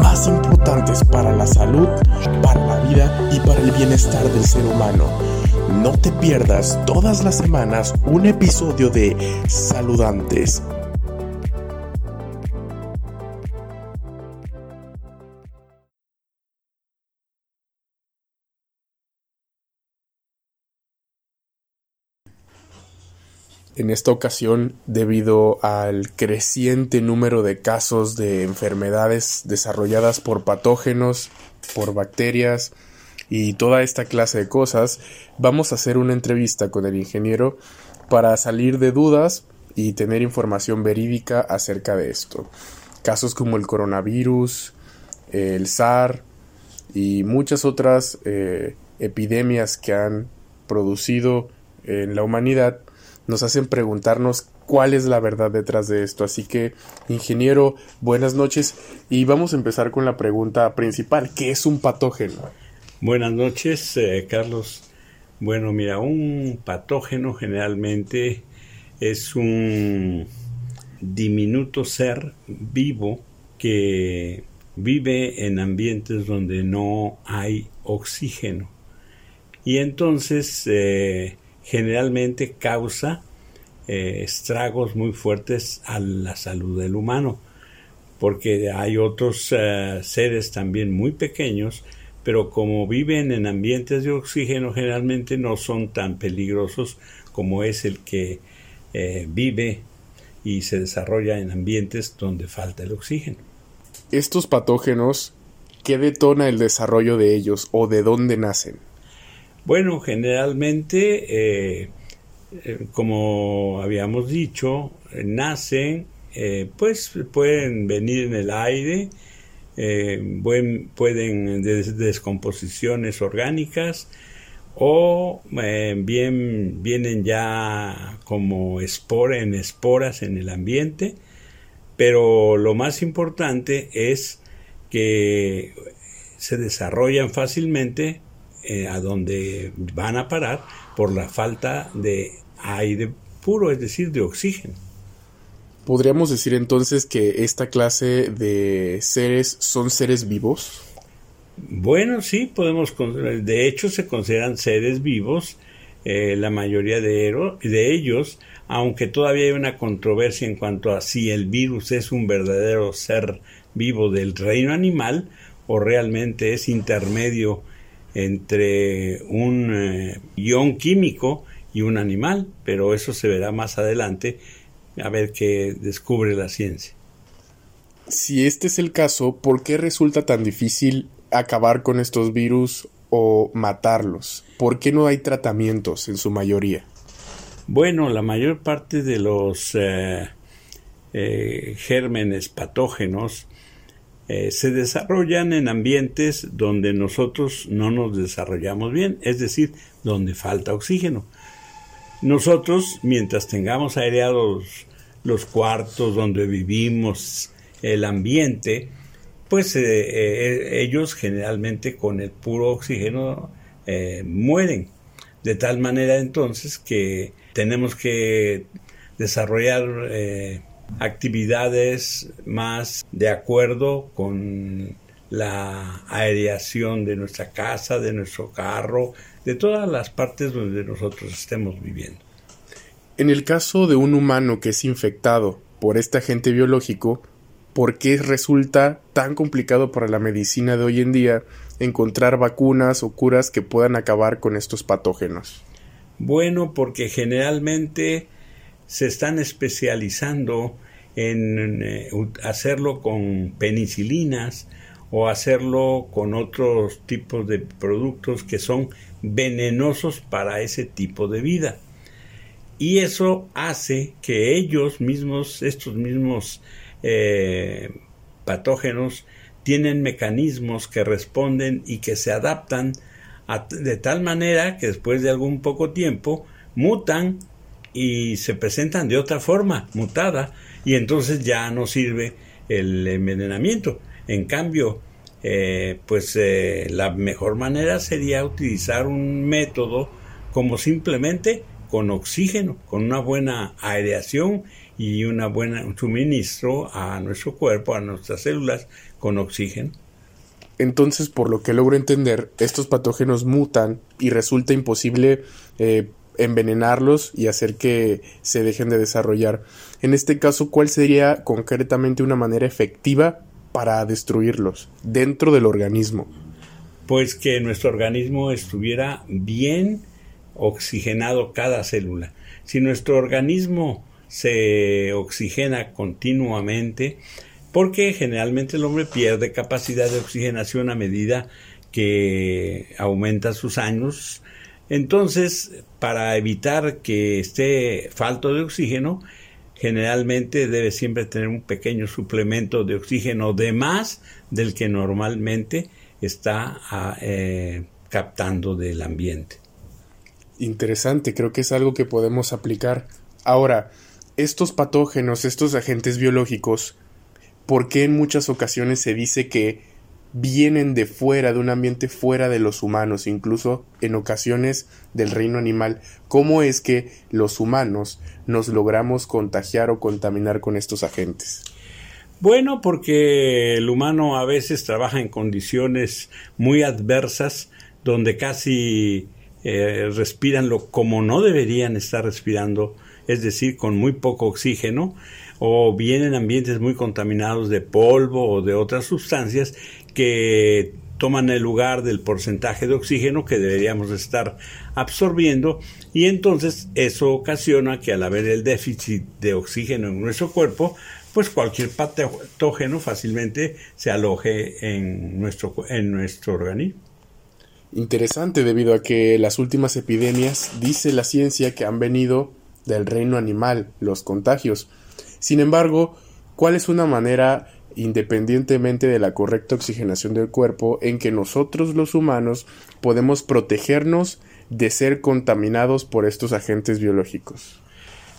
más importantes para la salud, para la vida y para el bienestar del ser humano. No te pierdas todas las semanas un episodio de Saludantes En esta ocasión, debido al creciente número de casos de enfermedades desarrolladas por patógenos, por bacterias y toda esta clase de cosas, vamos a hacer una entrevista con el ingeniero para salir de dudas y tener información verídica acerca de esto. Casos como el coronavirus, el SAR y muchas otras eh, epidemias que han producido en la humanidad nos hacen preguntarnos cuál es la verdad detrás de esto. Así que, ingeniero, buenas noches y vamos a empezar con la pregunta principal. ¿Qué es un patógeno? Buenas noches, eh, Carlos. Bueno, mira, un patógeno generalmente es un diminuto ser vivo que vive en ambientes donde no hay oxígeno. Y entonces eh, generalmente causa eh, estragos muy fuertes a la salud del humano, porque hay otros eh, seres también muy pequeños, pero como viven en ambientes de oxígeno generalmente no son tan peligrosos como es el que eh, vive y se desarrolla en ambientes donde falta el oxígeno. Estos patógenos, ¿qué detona el desarrollo de ellos o de dónde nacen? Bueno, generalmente, eh, eh, como habíamos dicho, nacen, eh, pues pueden venir en el aire, pueden descomposiciones orgánicas o bien vienen ya como en esporas en el ambiente, pero lo más importante es que se desarrollan fácilmente eh, a donde van a parar por la falta de aire puro, es decir, de oxígeno. ¿Podríamos decir entonces que esta clase de seres son seres vivos? Bueno, sí, podemos, de hecho se consideran seres vivos, eh, la mayoría de, de ellos, aunque todavía hay una controversia en cuanto a si el virus es un verdadero ser vivo del reino animal o realmente es intermedio entre un eh, ion químico y un animal, pero eso se verá más adelante a ver qué descubre la ciencia. Si este es el caso, ¿por qué resulta tan difícil acabar con estos virus o matarlos? ¿Por qué no hay tratamientos en su mayoría? Bueno, la mayor parte de los eh, eh, gérmenes patógenos eh, se desarrollan en ambientes donde nosotros no nos desarrollamos bien, es decir, donde falta oxígeno. Nosotros, mientras tengamos aireados los cuartos donde vivimos, el ambiente, pues eh, eh, ellos generalmente con el puro oxígeno mueren. De tal manera entonces que tenemos que desarrollar actividades más de acuerdo con la aireación de nuestra casa, de nuestro carro, de todas las partes donde nosotros estemos viviendo. En el caso de un humano que es infectado por este agente biológico, ¿por qué resulta tan complicado para la medicina de hoy en día encontrar vacunas o curas que puedan acabar con estos patógenos? Bueno, porque generalmente se están especializando en eh, hacerlo con penicilinas o hacerlo con otros tipos de productos que son venenosos para ese tipo de vida. Y eso hace que ellos mismos, estos mismos eh, patógenos, tienen mecanismos que responden y que se adaptan de tal manera que después de algún poco tiempo mutan y se presentan de otra forma, mutada, y entonces ya no sirve el envenenamiento. En cambio, eh, pues eh, la mejor manera sería utilizar un método como simplemente con oxígeno, con una buena aireación y un buen suministro a nuestro cuerpo, a nuestras células con oxígeno. Entonces, por lo que logro entender, estos patógenos mutan y resulta imposible eh, envenenarlos y hacer que se dejen de desarrollar. En este caso, ¿cuál sería concretamente una manera efectiva para destruirlos dentro del organismo? Pues que nuestro organismo estuviera bien oxigenado cada célula. Si nuestro organismo se oxigena continuamente, porque generalmente el hombre pierde capacidad de oxigenación a medida que aumenta sus años. Entonces, para evitar que esté falto de oxígeno, generalmente debe siempre tener un pequeño suplemento de oxígeno de más del que normalmente está ah, eh, captando del ambiente. Interesante, creo que es algo que podemos aplicar. Ahora, estos patógenos, estos agentes biológicos, ¿por qué en muchas ocasiones se dice que vienen de fuera, de un ambiente fuera de los humanos, incluso en ocasiones del reino animal? ¿Cómo es que los humanos nos logramos contagiar o contaminar con estos agentes? Bueno, porque el humano a veces trabaja en condiciones muy adversas donde casi eh, respiran lo como no deberían estar respirando, es decir, con muy poco oxígeno, o bien en ambientes muy contaminados de polvo o de otras sustancias que toman el lugar del porcentaje de oxígeno que deberíamos estar absorbiendo y entonces eso ocasiona que al haber el déficit de oxígeno en nuestro cuerpo, pues cualquier patógeno fácilmente se aloje en nuestro, en nuestro organismo. Interesante debido a que las últimas epidemias dice la ciencia que han venido del reino animal, los contagios. Sin embargo, ¿cuál es una manera, independientemente de la correcta oxigenación del cuerpo, en que nosotros los humanos podemos protegernos de ser contaminados por estos agentes biológicos?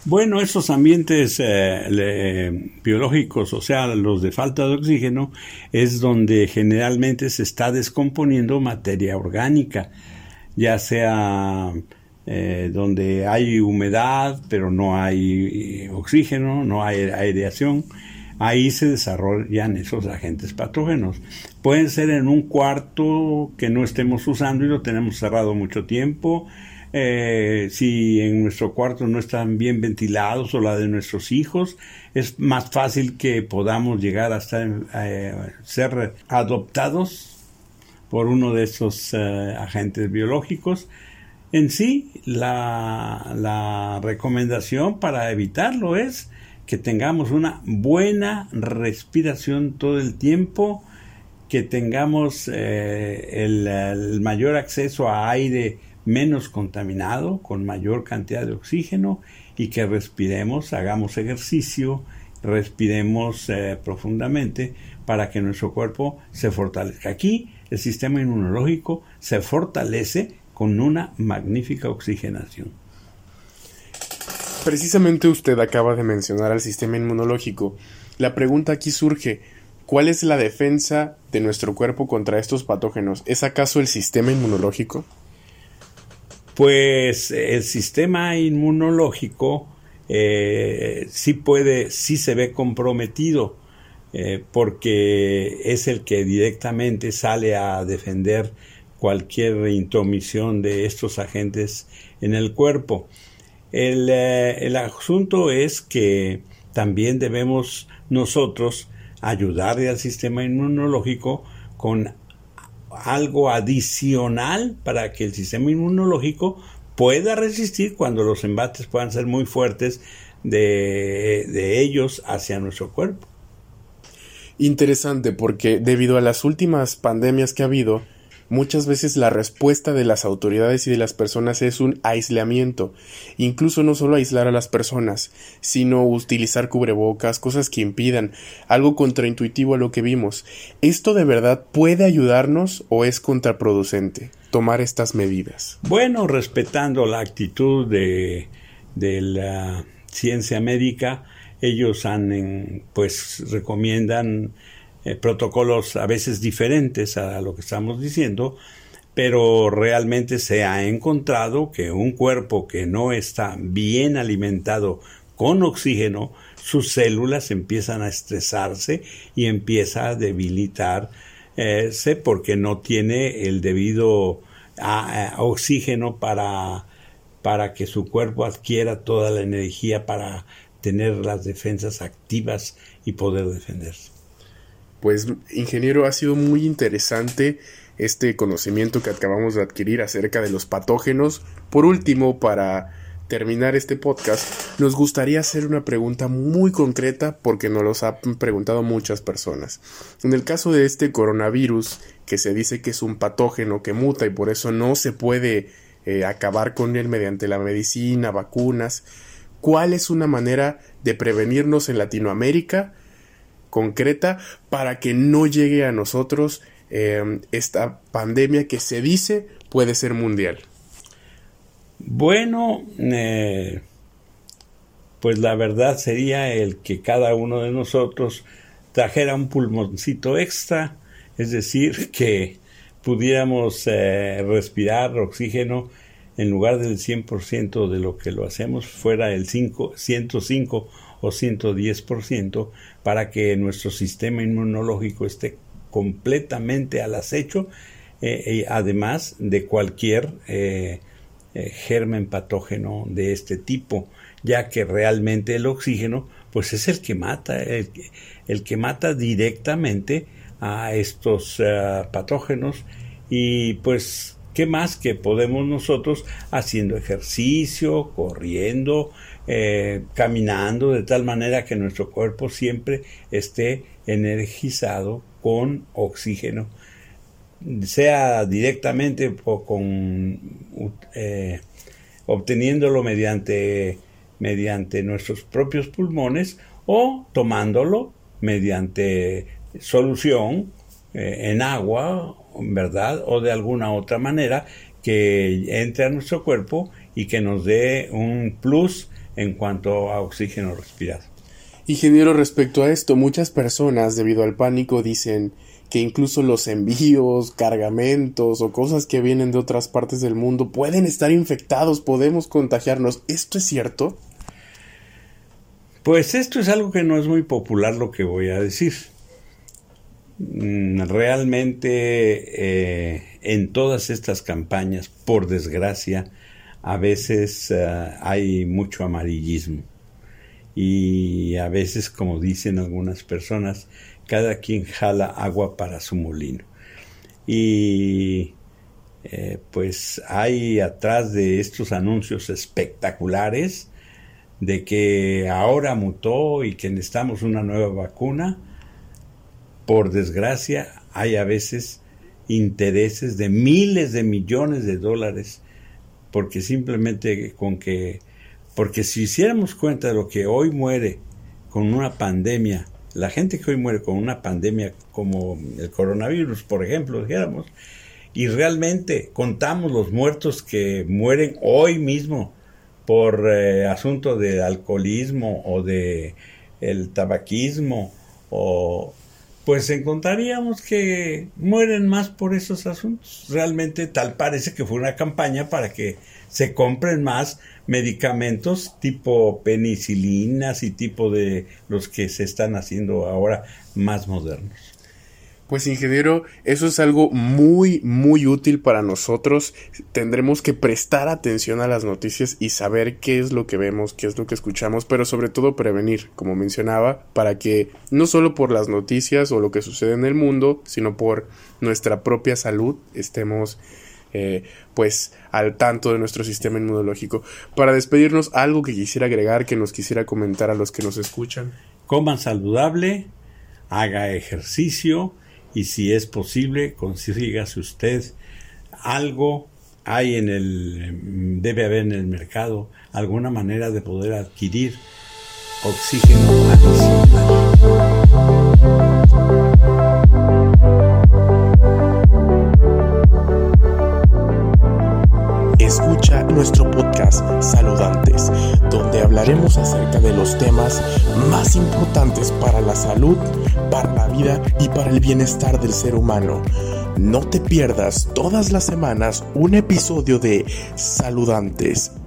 Bueno, esos ambientes eh, biológicos, o sea, los de falta de oxígeno, es donde generalmente se está descomponiendo materia orgánica, ya sea eh, donde hay humedad, pero no hay eh, oxígeno, no hay aireación, ahí se desarrollan esos agentes patógenos. Pueden ser en un cuarto que no estemos usando y lo tenemos cerrado mucho tiempo, eh, si en nuestro cuarto no están bien ventilados o la de nuestros hijos, es más fácil que podamos llegar a eh, ser adoptados por uno de esos eh, agentes biológicos. En sí, la recomendación para evitarlo es que tengamos una buena respiración todo el tiempo, que tengamos el, mayor acceso a aire menos contaminado, con mayor cantidad de oxígeno y que respiremos, hagamos ejercicio, respiremos eh, profundamente para que nuestro cuerpo se fortalezca. Aquí el sistema inmunológico se fortalece con una magnífica oxigenación. Precisamente usted acaba de mencionar al sistema inmunológico. La pregunta aquí surge, ¿cuál es la defensa de nuestro cuerpo contra estos patógenos? ¿Es acaso el sistema inmunológico? pues el sistema inmunológico eh, sí puede, sí se ve comprometido, eh, porque es el que directamente sale a defender cualquier intromisión de estos agentes en el cuerpo. El, eh, el asunto es que también debemos nosotros ayudarle al sistema inmunológico con algo adicional para que el sistema inmunológico pueda resistir cuando los embates puedan ser muy fuertes de, de ellos hacia nuestro cuerpo. Interesante porque debido a las últimas pandemias que ha habido, Muchas veces la respuesta de las autoridades y de las personas es un aislamiento, incluso no solo aislar a las personas, sino utilizar cubrebocas, cosas que impidan, algo contraintuitivo a lo que vimos. ¿Esto de verdad puede ayudarnos o es contraproducente tomar estas medidas? Bueno, respetando la actitud de, de la ciencia médica, ellos han, pues recomiendan eh, protocolos a veces diferentes a lo que estamos diciendo, pero realmente se ha encontrado que un cuerpo que no está bien alimentado con oxígeno, sus células empiezan a estresarse y empieza a debilitarse porque no tiene el debido oxígeno para, para que su cuerpo adquiera toda la energía para tener las defensas activas y poder defenderse. Pues, ingeniero, ha sido muy interesante este conocimiento que acabamos de adquirir acerca de los patógenos. Por último, para terminar este podcast, nos gustaría hacer una pregunta muy concreta porque nos los han preguntado muchas personas. En el caso de este coronavirus, que se dice que es un patógeno que muta y por eso no se puede eh, acabar con él mediante la medicina, vacunas, ¿cuál es una manera de prevenirnos en Latinoamérica concreta para que no llegue a nosotros eh, esta pandemia que se dice puede ser mundial? Bueno, eh, pues la verdad sería el que cada uno de nosotros trajera un pulmoncito extra, es decir, que pudiéramos eh, respirar oxígeno en lugar del 100% de lo que lo hacemos, fuera el 5, 105 o 110%, para que nuestro sistema inmunológico esté completamente al acecho, eh, además de cualquier eh, germen patógeno de este tipo, ya que realmente el oxígeno pues es el que mata, el, el que mata directamente a estos eh, patógenos. Y pues qué más que podemos nosotros haciendo ejercicio, corriendo, eh, caminando de tal manera que nuestro cuerpo siempre esté energizado con oxígeno sea directamente o con eh, obteniéndolo mediante mediante nuestros propios pulmones o tomándolo mediante solución eh, en agua, ¿verdad? O de alguna otra manera que entre a nuestro cuerpo y que nos dé un plus en cuanto a oxígeno respirado. Ingeniero, respecto a esto, muchas personas, debido al pánico, dicen que incluso los envíos, cargamentos o cosas que vienen de otras partes del mundo pueden estar infectados, podemos contagiarnos. ¿Esto es cierto? Pues esto es algo que no es muy popular lo que voy a decir. Mm, realmente eh, en todas estas campañas, por desgracia, a veces eh, hay mucho amarillismo y a veces, como dicen algunas personas, cada quien jala agua para su molino. Y eh, pues hay atrás de estos anuncios espectaculares de que ahora mutó y que necesitamos una nueva vacuna, por desgracia hay a veces intereses de miles de millones de dólares porque simplemente con que porque si hiciéramos cuenta de lo que hoy muere con una pandemia la gente que hoy muere con una pandemia como el coronavirus, por ejemplo, dijéramos, y realmente contamos los muertos que mueren hoy mismo por eh, asunto de alcoholismo o de el tabaquismo o pues encontraríamos que mueren más por esos asuntos. Realmente tal parece que fue una campaña para que se compren más medicamentos tipo penicilinas y tipo de los que se están haciendo ahora más modernos. Pues ingeniero, eso es algo muy, muy útil para nosotros. Tendremos que prestar atención a las noticias y saber qué es lo que vemos, qué es lo que escuchamos, pero sobre todo prevenir, como mencionaba, para que no solo por las noticias o lo que sucede en el mundo, sino por nuestra propia salud estemos eh, pues al tanto de nuestro sistema inmunológico. Para despedirnos, algo que quisiera agregar, que nos quisiera comentar a los que nos escuchan. Coman saludable, haga ejercicio y si es posible, consígase usted algo hay en el debe haber en el mercado alguna manera de poder adquirir oxígeno Escucha nuestro podcast Saludantes, donde hablaremos acerca de los temas más importantes para la salud, para la vida y para el bienestar del ser humano. No te pierdas todas las semanas un episodio de Saludantes